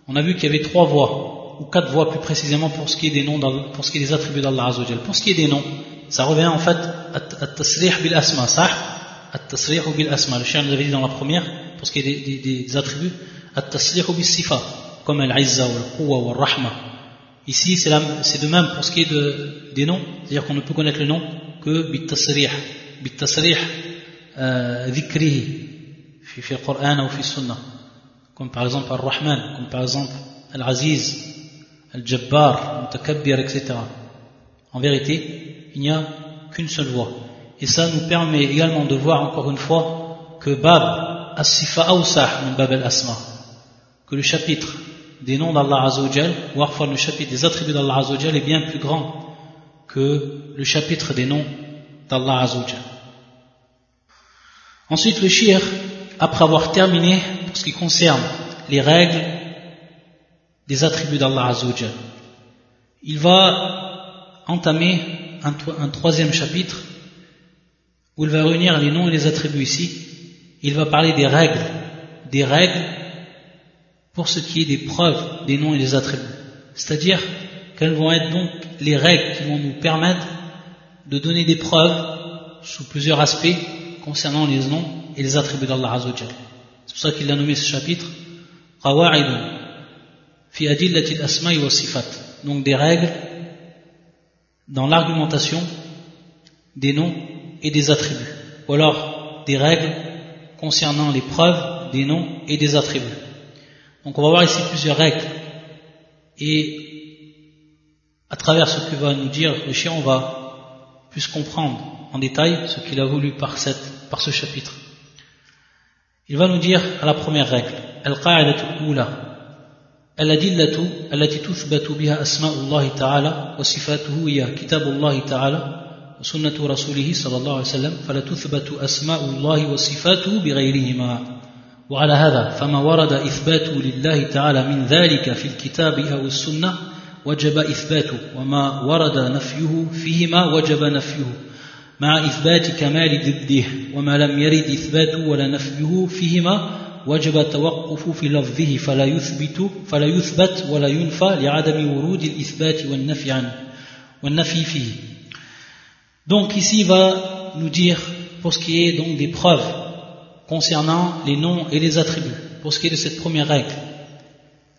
on a vu qu'il y avait trois voies, ou quatre voies plus précisément pour ce qui est des noms, pour ce qui est des attributs d'Allah Azza wa Pour ce qui est des noms, ça revient en fait à tasrih bil asma, ça at-tasrih bil asma. Le chien nous avait dit dans la première, pour ce qui est des, des, des attributs, at-tasrih bil sifa, comme al-izza, ou al-quwa, ou al-rahma. Ici, c'est de même pour ce qui est de, des noms, c'est-à-dire qu'on ne peut connaître le nom que bit-tasrih, bit-tasrih dhikrihi, في القرآن ou في السنة comme par exemple Ar-Rahman, comme par exemple Al-Aziz, Al-Jabbar, Al-Mutakabbir, etc. En vérité, il n'y a qu'une seule voie. Et ça nous permet également de voir encore une fois que Bab As-Sifa min Bab al-Asma, que le chapitre des noms d'Allah Azzawajal, ou parfois le chapitre des attributs d'Allah Azzawajal est bien plus grand que le chapitre des noms d'Allah Azzawajal. Ensuite, le shir, après avoir terminé pour ce qui concerne les règles des attributs d'Allah Azzawajal, il va entamer un, troisième chapitre où il va réunir les noms et les attributs ici. Il va parler des règles, des règles pour ce qui est des preuves des noms et des attributs. C'est-à-dire quelles vont être donc les règles qui vont nous permettre de donner des preuves sous plusieurs aspects concernant les noms et les attributs d'Allah Azzawajal. C'est pour ça qu'il a nommé ce chapitre fi. Donc des règles dans l'argumentation des noms et des attributs. Ou alors des règles concernant les preuves des noms et des attributs. Donc on va voir ici plusieurs règles. Et à travers ce que va nous dire le chien, on va plus comprendre en détail ce qu'il a voulu par, cette, par ce chapitre. Il va nous dire à la première règle, Al-Qa'idatu Al-Adillatu, allati tuthbatu biha asma'u Allah ta'ala wa sifatuhu iya kitabu ta'ala وسنة رسوله صلى الله عليه وسلم فلا تثبت أسماء الله وصفاته بغيرهما. وعلى هذا فما ورد إثباته لله تعالى من ذلك في الكتاب أو السنة وجب إثباته وما ورد نفيه فيهما وجب نفيه مع إثبات كمال ضده وما لم يرد إثباته ولا نفيه فيهما وجب التوقف في لفظه فلا يثبت فلا يثبت ولا ينفى لعدم ورود الإثبات والنفي عنه والنفي فيه Donc ici il va nous dire pour ce qui est donc des preuves concernant les noms et les attributs. Pour ce qui est de cette première règle,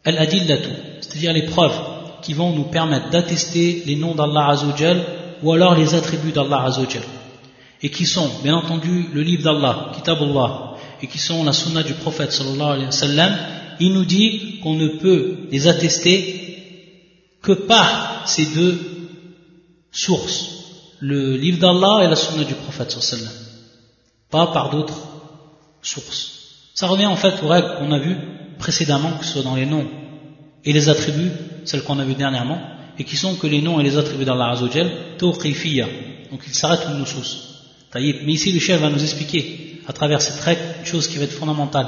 al-adillatu, c'est-à-dire les preuves qui vont nous permettre d'attester les noms d'Allah Azzawajal ou alors les attributs d'Allah Azzawajal. Et qui sont, bien entendu, le livre d'Allah, Kitabullah, et qui sont la sunna du prophète il nous dit qu'on ne peut les attester que par ces deux sources, le livre d'Allah et la sunna du prophète sallallahu alayhi pas par d'autres source. Ça revient en fait aux règles qu'on a vues précédemment, que ce soit dans les noms et les attributs, celles qu'on a vues dernièrement, et qui sont que les noms et les attributs d'Allah Azzawajal, tawqifiyya. Donc ils s'arrêtent où nous sous. Mais ici, le chef va nous expliquer, à travers cette règle, une chose qui va être fondamentale,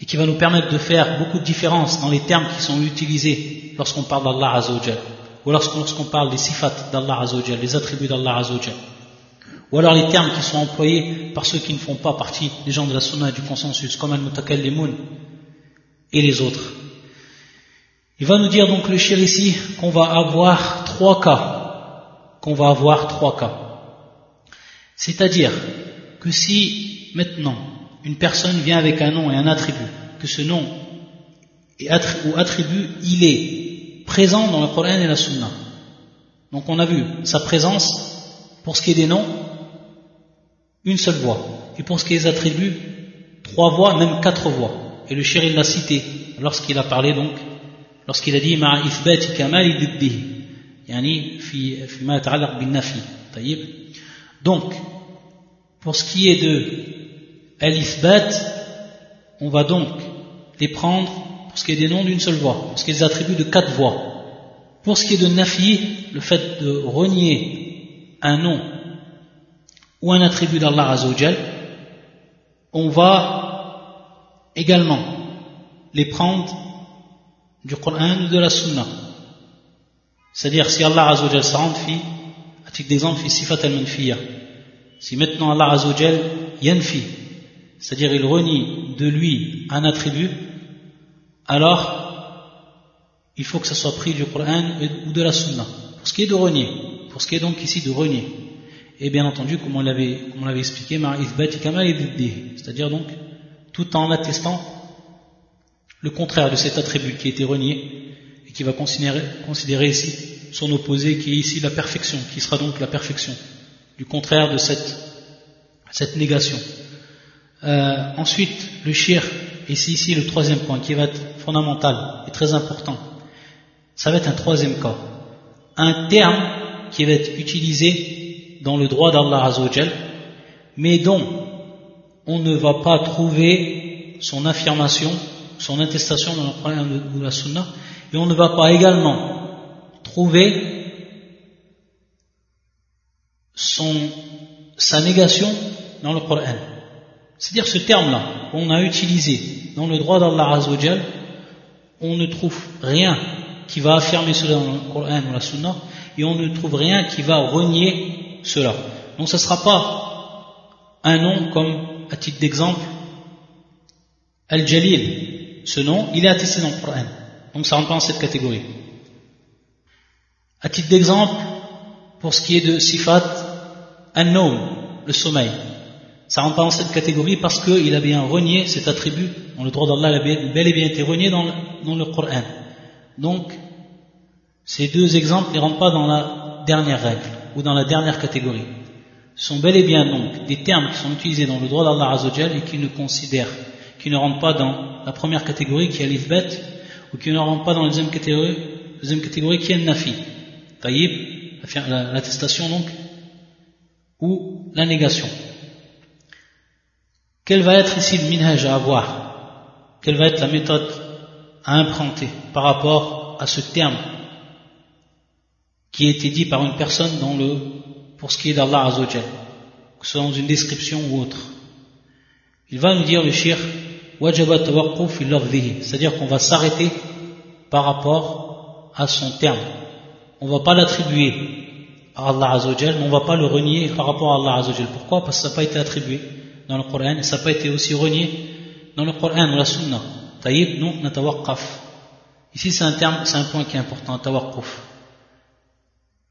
et qui va nous permettre de faire beaucoup de différences dans les termes qui sont utilisés lorsqu'on parle d'Allah Azzawajal, ou lorsqu'on parle des sifat d'Allah Azzawajal, les attributs d'Allah Azzawajal ou alors les termes qui sont employés par ceux qui ne font pas partie des gens de la sunna et du consensus, comme al-mutakallimun et les autres. Il va nous dire donc le shir ici qu'on va avoir trois cas, qu'on va avoir trois cas. C'est-à-dire que si maintenant une personne vient avec un nom et un attribut, que ce nom ou attribut, il est présent dans le Coran et la Sunna. Donc on a vu sa présence pour ce qui est des noms une seule voix. Et pour ce qui est des attributs, trois voix, même quatre voix. Et le shérif l'a cité lorsqu'il a parlé donc, lorsqu'il a dit ma ifbati dibbihi, yani fi ma bin nafi. Donc, pour ce qui est de al-ifbat, on va donc les prendre pour ce qui est des noms d'une seule voix, pour ce qui est des attributs de quatre voix. Pour ce qui est de nafi, le fait de renier un nom ou un attribut d'Allah Azzawajal, on va également les prendre du Coran ou de la Sunna. C'est-à-dire si Allah Azzawajal s'identifié, titre d'exemple, fi sifat al-manfiya. Si maintenant Allah Azzawajal yanfi, c'est-à-dire il renie de lui un attribut, alors il faut que ça soit pris du Coran ou de la Sunna. Pour ce qui est de renier, pour ce qui est donc ici de renier, et bien entendu, comme on l'avait, comme on l'avait expliqué, c'est-à-dire donc tout en attestant le contraire de cet attribut qui a été renié et qui va considérer, considérer ici son opposé qui est ici la perfection, qui sera donc la perfection, du contraire de cette, cette négation. Euh, ensuite, le shir, ici, ici le troisième point qui va être fondamental et très important, ça va être un troisième cas. Un terme qui va être utilisé dans le droit d'Allah Azzawajal, mais dont on ne va pas trouver son affirmation, son attestation dans le Coran ou la Sunna, et on ne va pas également trouver son, sa négation dans le Coran. C'est-à-dire ce terme-là qu'on a utilisé dans le droit d'Allah Azzawajal, on ne trouve rien qui va affirmer cela dans le Coran ou la Sunna, et on ne trouve rien qui va renier cela. Donc ce ne sera pas un nom comme, à titre d'exemple, Al-Jalil. Ce nom, il est attesté dans le Coran. Donc ça rentre pas dans cette catégorie. À titre d'exemple, pour ce qui est de Sifat An-Nawm, le sommeil. Ça rentre pas dans cette catégorie parce qu'il a bien renié cet attribut, dans le droit d'Allah, il a bel et bien été renié dans le, dans le Coran. Donc, ces deux exemples ne rentrent pas dans la dernière règle ou dans la dernière catégorie. Ce sont bel et bien donc des termes qui sont utilisés dans le droit d'Allah Azzawajal et qui ne considèrent, qui ne rentrent pas dans la première catégorie qui est l'ithbet ou qui ne rentrent pas dans la deuxième catégorie, deuxième catégorie qui est le nafi. Taïb, l'attestation donc, ou la négation. Quelle va être ici le minhaj à avoir? Quelle va être la méthode à emprunter par rapport à ce terme qui a été dit par une personne pour ce qui est d'Allah Azzawajal, que ce soit dans une description ou autre. Il va nous dire le shir, c'est-à-dire qu'on va s'arrêter par rapport à son terme. On ne va pas l'attribuer à Allah Azzawajal, mais on ne va pas le renier par rapport à Allah Azzawajal. Pourquoi Parce que ça n'a pas été attribué dans le Coran, et ça n'a pas été aussi renié dans le Coran ou la Sunna. Taïb, nous, natawaqqaf. Ici, c'est un terme, c'est un point qui est important, tawaqquf.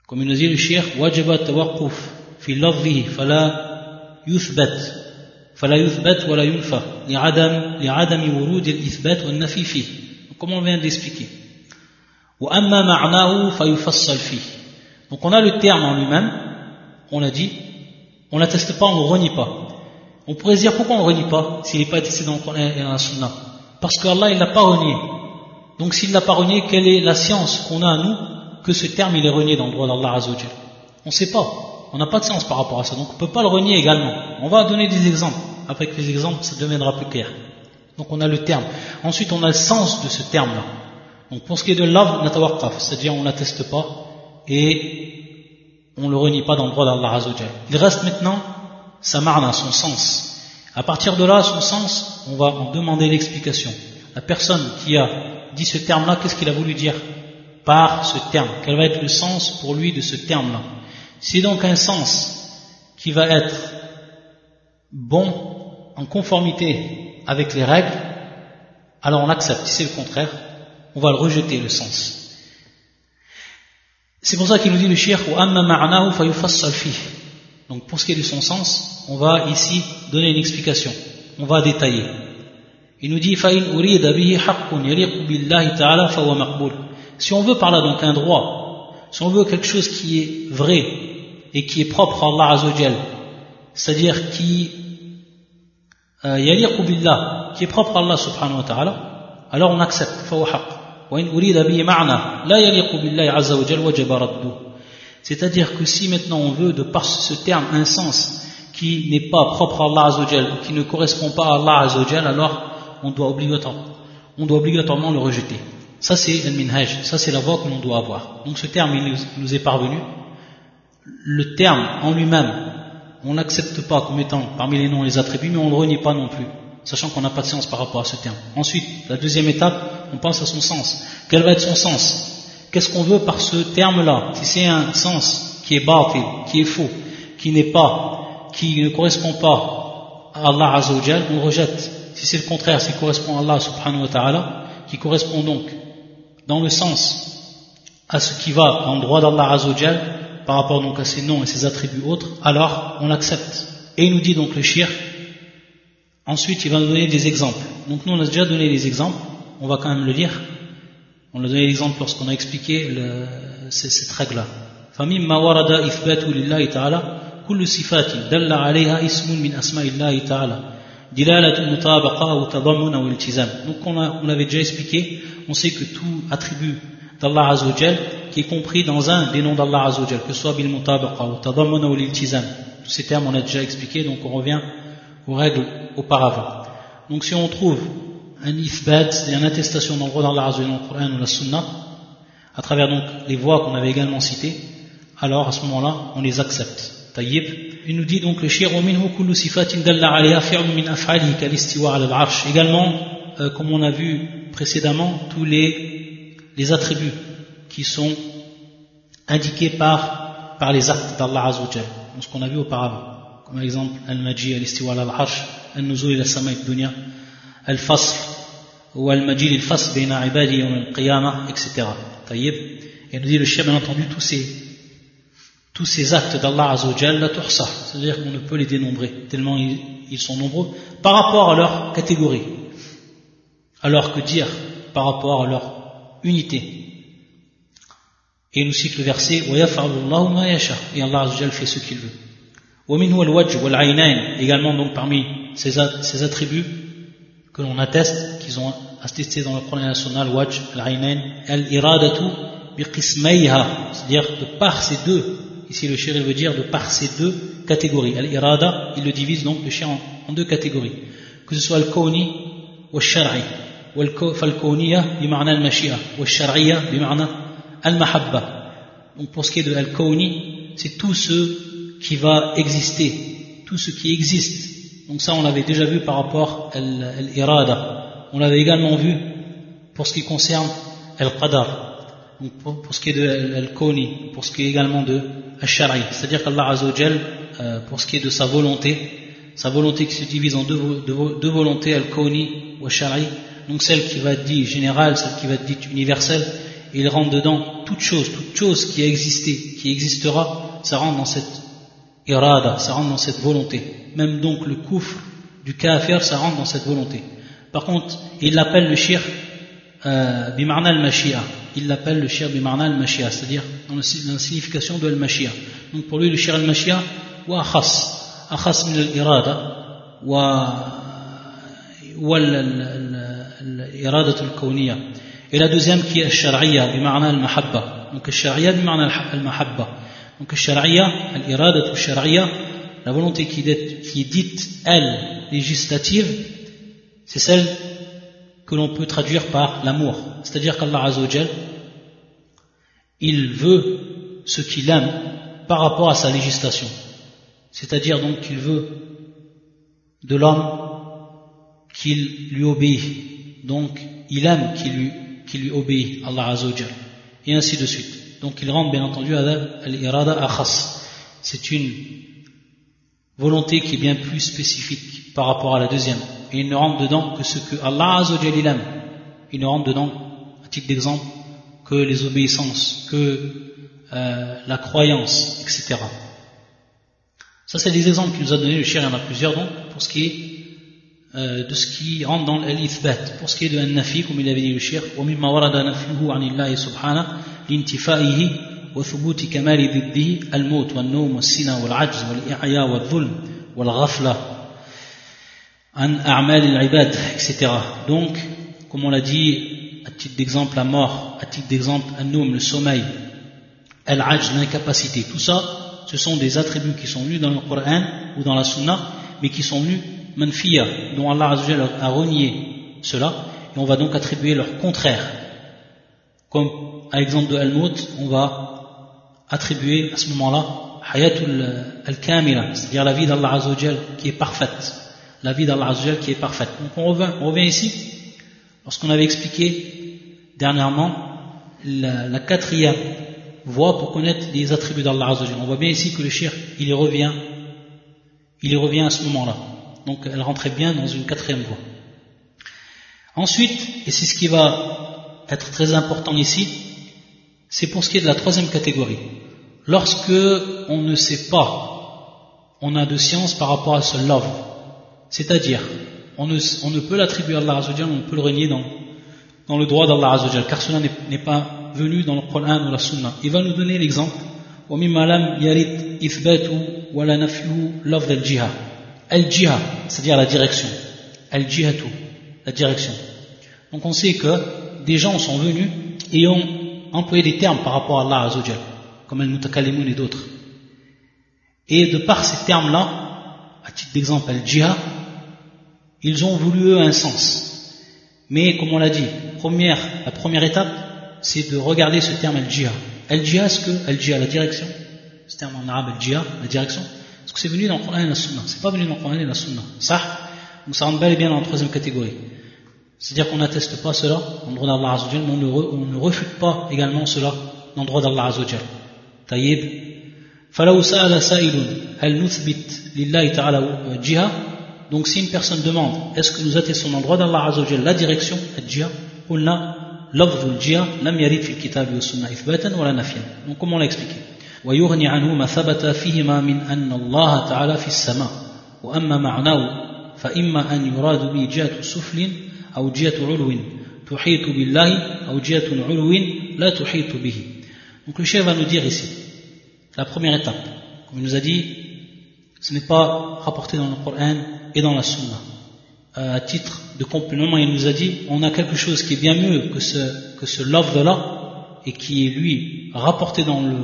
Comme il nous dit le shir, wajaba tawaqquf fi lafzihi fala yuthbat فلا يثبت ولا ينفى لعدم لعدم ورود الإثبات والنفي فيه comme on vient d'expliquer وأما معناه فيفصل فيه donc on a le terme en lui-même on l'a dit on l'atteste pas on le renie pas. On pourrait se dire pourquoi on le renie pas s'il n'est pas attesté dans le Coran et dans la Sunna? Parce il l'a pas renié. Donc s'il l'a pas renié quelle est la science qu'on a à nous que ce terme il est renié dans le droit d'Allah Azzawajal on ne sait pas. On n'a pas de sens par rapport à ça. Donc on ne peut pas le renier également. On va donner des exemples. Avec les exemples ça deviendra plus clair. Donc on a le terme. Ensuite on a le sens de ce terme là donc pour ce qui est de natawakaf c'est-à-dire on l'atteste pas et on le renie pas dans le droit d'Allah Azzawajal il reste maintenant sa marna, son sens. À partir de là son sens on va en demander l'explication. La personne qui a dit ce terme là qu'est-ce qu'il a voulu dire par ce terme? Quel va être le sens pour lui de ce terme là c'est donc un sens qui va être bon en conformité avec les règles, alors on accepte. Si c'est le contraire, on va le rejeter, le sens. C'est pour ça qu'il nous dit le shir Donc pour ce qui est de son sens, on va ici donner une explication. On va détailler. Il nous dit Si on veut par là donc un droit, si on veut quelque chose qui est vrai et qui est propre à Allah Azzawajal, c'est-à-dire qui yaliqu billah, qui est propre à Allah subhanahu wa ta'ala, alors on accepte, فهو حق. وإن أريد به معنى لا يليق بالله عز وجل وجب رده. C'est-à-dire que si maintenant on veut de par ce terme un sens qui n'est pas propre à Allah Azzawajal, ou qui ne correspond pas à Allah Azzawajal, alors on doit obligatoirement, on doit obligatoirement le rejeter. Ça c'est le minhaj, ça c'est la voie que l'on doit avoir. Donc ce terme il nous est parvenu. Le terme en lui-même on n'accepte pas comme étant parmi les noms les attributs, mais on ne le renie pas non plus, sachant qu'on n'a pas de sens par rapport à ce terme. Ensuite, la deuxième étape, on pense à son sens. Quel va être son sens? Qu'est-ce qu'on veut par ce terme-là? Si c'est un sens qui est batil, qui est faux, qui n'est pas, qui ne correspond pas à Allah Azzawajal, on rejette. Si c'est le contraire, s'il correspond à Allah subhanahu wa ta'ala, qui correspond donc dans le sens à ce qui va en droit d'Allah Azzawajal, par rapport donc à ses noms et ses attributs autres, alors on l'accepte. Et il nous dit donc le shirk, ensuite il va nous donner des exemples. Donc nous on a déjà donné les exemples, on va quand même le lire. On a donné l'exemple lorsqu'on a expliqué le, cette règle-là. فمما ورد إثبات لله تعالى كل صفات دل عليها اسم من أسماء الله تعالى دلالة مطابقة أو تضمن أو التزام donc on, a, on avait déjà expliqué on sait que tout attribut d'Allah Azzawajal qui est compris dans un des noms d'Allah Azzawajal que ce soit bil mutabaqa ou tadammun ou l'iltizam tous ces termes on a déjà expliqué donc on revient aux règles auparavant donc si on trouve un ifbat c'est une attestation dans le d'Allah dans le Coran ou la Sunna à travers donc les voies qu'on avait également citées alors à ce moment-là, on les accepte. Taïb. Il nous dit donc le kullu ala al-arsh. Également, euh, comme on a vu précédemment, tous les, les attributs qui sont indiqués par, par les actes d'Allah Azzawajal, ce qu'on a vu auparavant. Comme exemple, al-maji, al-istiwa ala al-arsh, Taïb. Et il nous dit le shir, bien entendu, tous ces tous ces actes d'Allah c'est-à-dire qu'on ne peut les dénombrer, tellement ils, sont nombreux, par rapport à leur catégorie. Alors que dire par rapport à leur unité. Et nous cite le verset Et Allah Azzawajal fait ce qu'il veut. Également donc parmi ces, ces attributs que l'on atteste, qu'ils ont attesté dans le Coran national, wajj, al-aynain, al-iradatu c'est-à-dire de par ces deux Ici, le shir, veut dire de par ces deux catégories. Al-irada, il le divise donc le shir en, deux catégories. Que ce soit al-kawni ou al-shar'i. فالكونية بمعنى المشيئة والشرعية بمعنى المحبة donc pour ce qui est de al-kawni c'est tout ce qui va exister tout ce qui existe donc ça on l'avait déjà vu par rapport à l'irada on l'avait également vu pour ce qui concerne al-qadar pour, pour, ce qui est de al-kawni pour ce qui est également de al-shari, c'est-à-dire qu'Allah Azzawajal, euh, pour ce qui est de sa volonté, sa volonté qui se divise en deux, volontés, al-kawni ou al-shari, donc celle qui va être dite générale, celle qui va être dite universelle, il rentre dedans. Toute chose, toute chose qui a existé, qui existera, ça rentre dans cette irada, ça rentre dans cette volonté. Même donc le kufr du kafir, ça rentre dans cette volonté. Par contre, il l'appelle le shirk euh, bimarna al-mashia, il l'appelle le shir bimarna al-mashia, c'est-à-dire dans, la signification de al-mashia. Donc pour lui, le shir al-mashia, wa akhas, akhas min al-irada, wa. Et la deuxième qui est al-shar'iyya, bimarna al-mahabba. Donc al-shar'iyya bimarna al-mahabba. Donc al-shar'iyya, al-irada al-shar'iyya, la volonté qui est dite, elle, législative, c'est celle que l'on peut traduire par l'amour. C'est-à-dire qu'Allah Azzawajal, il veut ce qu'il aime par rapport à sa législation. C'est-à-dire donc qu'il veut de l'homme qu'il lui obéit. Donc il aime qu'il lui, lui obéit, Allah Azzawajal. Et ainsi de suite. Donc il rentre bien entendu à l'irada akhas. C'est une volonté qui est bien plus spécifique par rapport à la deuxième et il ne rentre dedans que ce que Allah Azzawajal aime. Il ne rentre dedans, à titre d'exemple, que les obéissances, que euh, la croyance, etc. Ça, c'est des exemples qu'il nous a donné le shir, il y en a plusieurs donc, pour ce qui est euh, de ce qui rentre dans l'ithbat. Pour ce qui est de nafi, comme il avait dit le shir, وَمِمَّا وَرَدَ نَفْيُهُ عَنِ اللَّهِ سُبْحَانَهُ لِانْتِفَائِهِ وثبوت كمال ضده الموت والنوم والسنة والعجز والإعياء والظلم والغفلة an a'mal al-ibad, etc. Donc, comme on l'a dit, à titre d'exemple, la mort, à titre d'exemple, un noum, le sommeil, al-ajj, l'incapacité, tout ça, ce sont des attributs qui sont venus dans le Coran ou dans la Sunna, mais qui sont venus manfiya, dont Allah a renié cela, et on va donc attribuer leur contraire. Comme à l'exemple de Al-Maut, on va attribuer à ce moment-là Hayatul al-Kamila, c'est-à-dire la vie d'Allah qui est parfaite la vie d'Allah qui est parfaite. Donc on revient, ici, lorsqu'on avait expliqué dernièrement la, quatrième voie pour connaître les attributs d'Allah Azzawajal. On voit bien ici que le shirk, il y revient, il y revient à ce moment-là. Donc elle rentrait bien dans une quatrième voie. Ensuite, et c'est ce qui va être très important ici, c'est pour ce qui est de la troisième catégorie. Lorsque on ne sait pas, on a de science par rapport à ce love, c'est-à-dire on ne, peut l'attribuer à Allah Azzawajal, on ne peut le régner dans, le droit d'Allah Azzawajal, car cela n'est pas venu dans le Coran ou la Sunna. Il va nous donner l'exemple. Al-jihad, c'est-à-dire la direction. Al-jihatu, la direction. Donc on sait que des gens sont venus et ont employé des termes par rapport à Allah Azzawajal, comme al-mutakalimun et d'autres. Et de par ces termes-là, à titre d'exemple, al-jihad, ils ont voulu eux un sens. Mais comme on l'a dit, première, la première étape, c'est de regarder ce terme al-jihad. Al-jihad, est-ce que al-jihad, la direction, ce terme en arabe al-jihad, la direction, est-ce que c'est venu dans le et la Sunna C'est pas venu dans le Coran et la Sunna. Ça, donc ça rentre bel et bien dans la troisième catégorie. C'est-à-dire qu'on n'atteste pas cela dans le droit d'Allah Azzawajal, mais on ne, on ne refute pas également cela dans le droit d'Allah Azzawajal. Taïb. فلو سأل سائل هل نثبت لله تعالى جهة donc si une personne demande est-ce que nous attestons dans le droit d'Allah Azzawajal la direction الجهة قلنا لفظ الجهة لم يرد في الكتاب والسنة إثباتا ولا نفيا donc comment l'expliquer ويغني عنه ما ثبت فيهما من أن الله تعالى في السماء وأما معناه فإما أن يراد به جهة سفل awjiyatu ulwin tuhitu billahi awjiyatun ulwin la tuhitu bihi. Donc le chef va nous dire ici, la première étape, comme il nous a dit, ce n'est pas rapporté dans le Coran et dans la Sunna. Euh, à titre de complément, il nous a dit, on a quelque chose qui est bien mieux que ce, que ce lafz-là et qui est lui rapporté dans le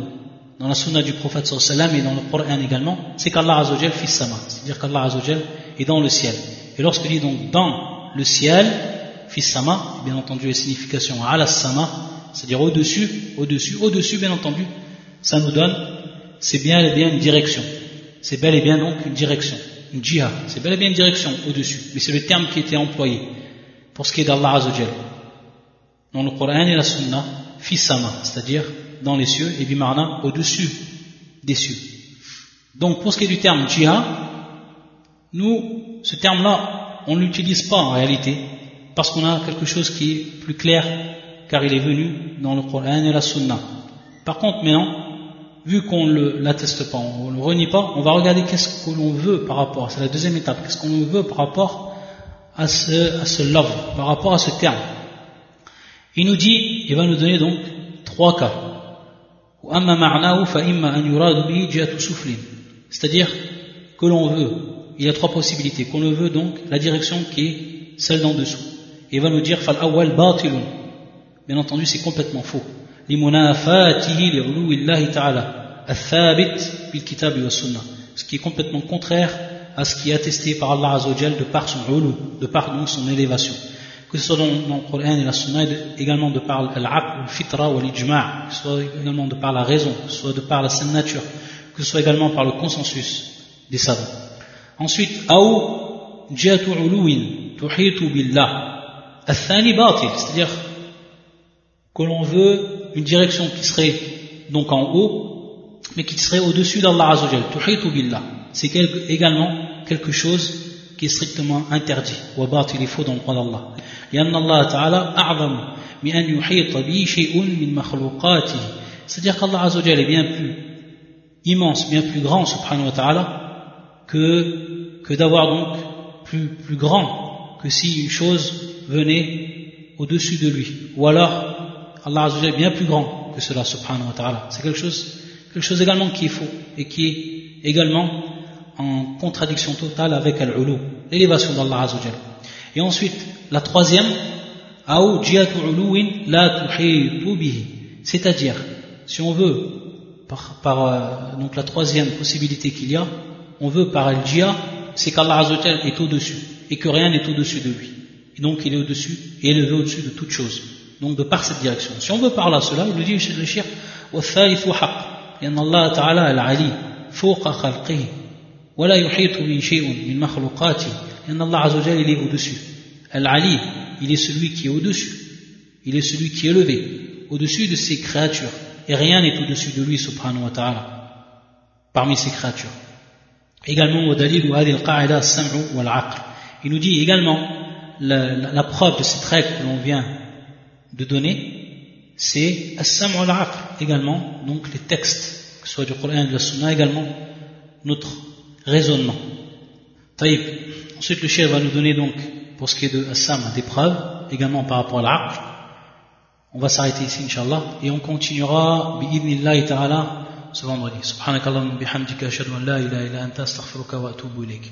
dans la sunna du prophète sallam et dans le Coran également, c'est qu'Allah Azzawajal fit sama, c'est-à-dire qu'Allah Azzawajal est dans le ciel. Et lorsque dit donc dans le ciel, fit sama, bien entendu les significations ala sama, c'est-à-dire au-dessus, au-dessus, au-dessus, bien entendu, ça nous donne, c'est bien et bien une direction. C'est bel et bien donc une direction une jihad, c'est bel et bien une direction au-dessus, mais c'est le terme qui était employé pour ce qui est d'Allah Azzawajal. Dans le Coran et la Sunna, fisama, c'est-à-dire dans les cieux, et bimarna, au-dessus des cieux. Donc pour ce qui est du terme jihad, nous, ce terme-là, on ne l'utilise pas en réalité, parce qu'on a quelque chose qui est plus clair, car il est venu dans le Coran et la Sunna. Par contre, maintenant, vu qu'on ne l'atteste pas, on ne le renie pas, on va regarder qu'est-ce que l'on veut par rapport, c'est la deuxième étape, qu'est-ce qu'on veut par rapport à ce, à ce love, par rapport à ce terme. Il nous dit, il va nous donner donc trois cas. C'est-à-dire que l'on veut, il y a trois possibilités, qu'on le veut donc la direction qui est celle d'en dessous. Et il va nous dire, bien entendu c'est complètement faux. لمنافاته لعلو الله تعالى الثابت بالكتاب والسنة ce qui est complètement contraire à ce qui est attesté par Allah Azzawajal de par son ulu, de par donc son élévation que ce soit dans, le Coran et la Sunna également de par l'aql, le fitra ou l'ijma' que ce soit également de par la raison que ce soit de par la saine nature que ce soit également par le consensus des savants ensuite أو جهة علو تحيط بالله الثاني باطل c'est-à-dire que l'on veut une direction qui serait donc en haut, mais qui serait au-dessus d'Allah Azzawajal. billah. C'est également quelque chose qui est strictement interdit. il est faux dans le droit d'Allah. C'est-à-dire qu'Allah Azzawajal est bien plus immense, bien plus grand, subhanahu wa ta'ala, que, que d'avoir donc plus, plus grand que si une chose venait au-dessus de lui. Ou alors, Allah Azzawajal est bien plus grand que cela, subhanahu wa ta'ala. C'est quelque chose, quelque chose également qui est faux et qui est également en contradiction totale avec al-ulu, l'élévation d'Allah Azzawajal. Et ensuite, la troisième, c'est-à-dire, si on veut, par, par euh, donc la troisième possibilité qu'il y a, on veut par al-jia, c'est qu'Allah Azzawajal est au-dessus et que rien n'est au-dessus de lui. Et donc il est au-dessus et élevé au-dessus de toute chose donc de par cette direction. Si on veut par là cela, il nous dit le shir, والثالث حق لأن الله تعالى العلي فوق خلقه ولا يحيط به شيء من مخلوقاته لأن الله عز وجل il est au-dessus. Al-Ali, il est celui qui est au-dessus. Il est celui qui est élevé, au-dessus de ses créatures. et rien n'est au-dessus de lui subhanahu wa ta'ala parmi ses créatures également il nous dit également la, preuve de cette règle que l'on vient de donner c'est as-sam' également donc les textes que ce soit du Coran et de la Sunna également notre raisonnement. Ensuite le chef va nous donner donc pour ce qui est de Assam des preuves également par rapport à l'aql. On va s'arrêter ici inshallah et on continuera bi'idnillahi ta'ala ce vendredi subhanakallahumma bihamdika ashhadu an la ilaha illa anta astaghfiruka wa atubu ilayk